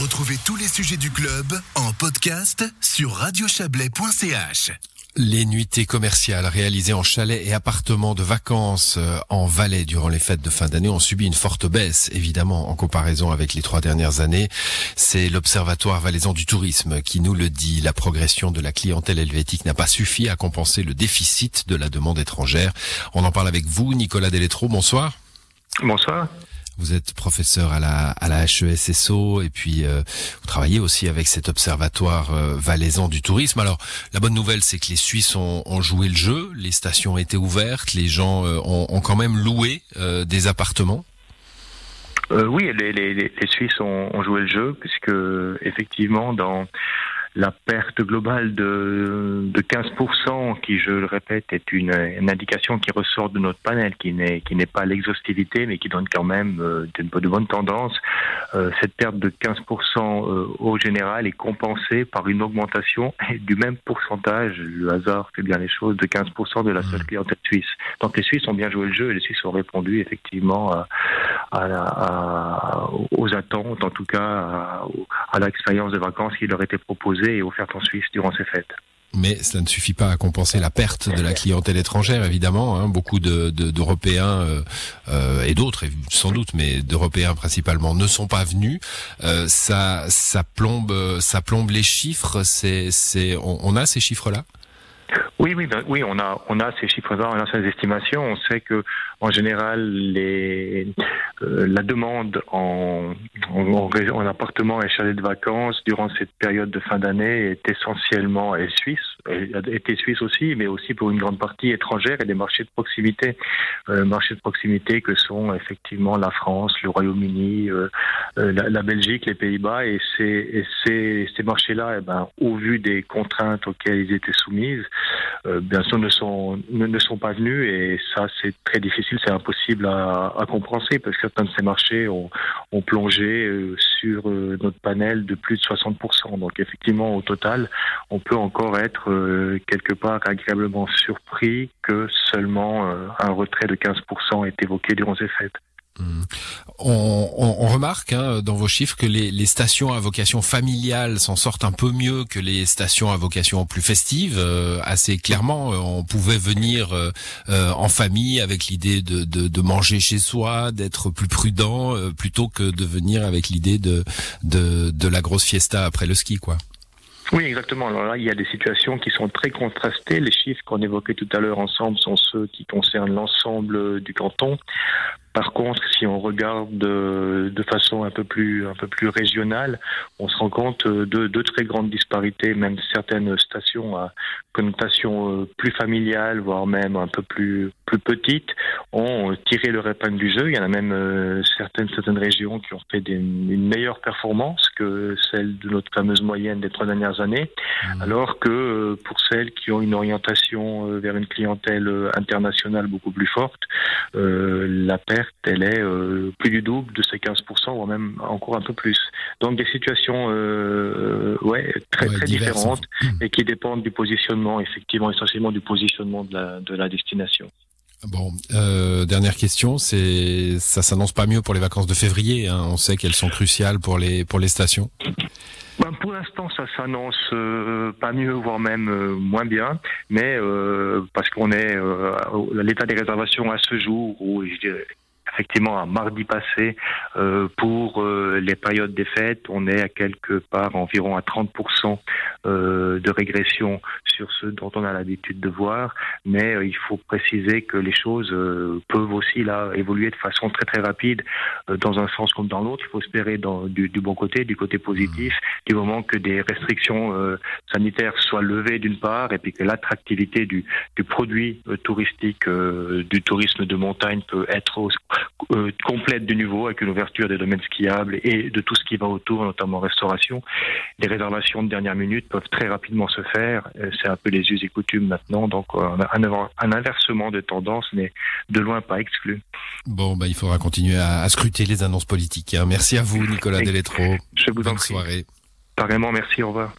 Retrouvez tous les sujets du club en podcast sur radiochablais.ch. Les nuitées commerciales réalisées en chalets et appartements de vacances euh, en Valais durant les fêtes de fin d'année ont subi une forte baisse, évidemment, en comparaison avec les trois dernières années. C'est l'Observatoire valaisan du tourisme qui nous le dit. La progression de la clientèle helvétique n'a pas suffi à compenser le déficit de la demande étrangère. On en parle avec vous, Nicolas Deletro. Bonsoir. Bonsoir. Vous êtes professeur à la, à la HESSO et puis euh, vous travaillez aussi avec cet observatoire euh, valaisan du tourisme. Alors la bonne nouvelle c'est que les Suisses ont, ont, joué le jeu, les stations étaient ouvertes, les gens euh, ont, ont, quand même loué euh, des appartements. oui, les, les, les, Suisses ont, ont, joué le jeu puisque effectivement dans la perte globale de, de 15%, qui, je le répète, est une, une, indication qui ressort de notre panel, qui n'est qui n'est pas l'exhaustivité, mais qui donne quand même euh, de, de bonnes tendances. Euh, cette perte de 15% euh, au général est compensée par une augmentation du même pourcentage, le hasard fait bien les choses, de 15% de la seule mmh. clientèle suisse. Donc les Suisses ont bien joué le jeu et les Suisses ont répondu effectivement à, aux attentes, en tout cas à, l'expérience de vacances qui leur était proposée et offerte en Suisse durant ces fêtes. Mais cela ne suffit pas à compenser la perte de la clientèle étrangère, évidemment. Hein. Beaucoup d'Européens de, de, euh, et d'autres, sans doute, mais d'Européens principalement, ne sont pas venus. Euh, ça, ça plombe, ça les chiffres. On a ces chiffres-là? Oui, oui, oui, on a, on a ces chiffres-là, on a ces estimations. On sait que, en général, les, euh, la demande en, en, en, appartement et chalet de vacances durant cette période de fin d'année est essentiellement suisse, était suisse aussi, mais aussi pour une grande partie étrangère et des marchés de proximité, euh, marchés de proximité que sont effectivement la France, le Royaume-Uni, euh, la, Belgique, les Pays-Bas, et ces marchés-là, eh ben, au vu des contraintes auxquelles ils étaient soumises, euh, bien sûr ne sont ne, sont pas venus et ça c'est très difficile, c'est impossible à, à, compenser parce que certains de ces marchés ont, ont plongé euh, sur euh, notre panel de plus de 60%. Donc effectivement au total, on peut encore être quelque part agréablement surpris que seulement un retrait de 15% est évoqué durant ces fêtes. On, on, on, remarque hein, dans vos chiffres que les, les, stations à vocation familiale s'en sortent un peu mieux que les stations à vocation plus festive. Euh, assez clairement, euh, on pouvait venir euh, euh, en famille avec l'idée de, de, de, manger chez soi, d'être plus prudent, euh, plutôt que de venir avec l'idée de, de, de la grosse fiesta après le ski, quoi. Oui, exactement. Alors là, il y a des situations qui sont très contrastées. Les chiffres qu'on évoquait tout à l'heure ensemble sont ceux qui concernent l'ensemble du canton. Par contre, si on regarde de, façon un peu plus un peu plus régionale, on se rend compte de, de très grandes disparités. Même certaines stations à connotation plus familiale, voire même un peu plus plus petites, ont tiré leur épingle du jeu. Il y en a même euh, certaines certaines régions qui ont fait des, une meilleure performance que celle de notre fameuse moyenne des trois dernières années, mmh. alors que euh, pour celles qui ont une orientation euh, vers une clientèle internationale beaucoup plus forte, la elle est euh, plus du double de ces 15%, voire même encore un peu plus. Donc des situations euh, ouais, très, ouais, très différentes et qui dépendent du positionnement, effectivement, essentiellement du positionnement de la, de la destination. Bon, euh, dernière question, c'est ça s'annonce pas mieux pour les vacances de février. Hein. On sait qu'elles sont cruciales pour les pour les stations. Ben pour l'instant, ça s'annonce euh, pas mieux, voire même euh, moins bien, mais parce qu'on est à l'état des réservations à ce jour où je dirais effectivement à mardi passé euh, pour euh, les périodes des fêtes, on est à quelque part environ à 30% euh, de régression sur ce dont on a l'habitude de voir, mais euh, il faut préciser que les choses euh, peuvent aussi là évoluer de façon très très rapide euh, dans un sens comme dans l'autre. Il faut espérer dans, du, du, bon côté, du côté positif, du moment que des restrictions sanitaires soient levées d'une part, et puis que l'attractivité du, du, produit touristique du tourisme de montagne peut être euh, complète de nouveau avec une ouverture des domaines skiables et de tout ce qui va autour, notamment restauration. Les réservations de dernière minute peuvent très rapidement se faire. C'est un peu les us et coutumes maintenant, donc euh, un, un, inversement de tendance n'est de loin pas exclu. Bon, bah, il faudra continuer à, à scruter les annonces politiques. Hein. Merci à vous, Nicolas Deletro. Je vous Bonne en prie. soirée. Pareillement, merci, au revoir.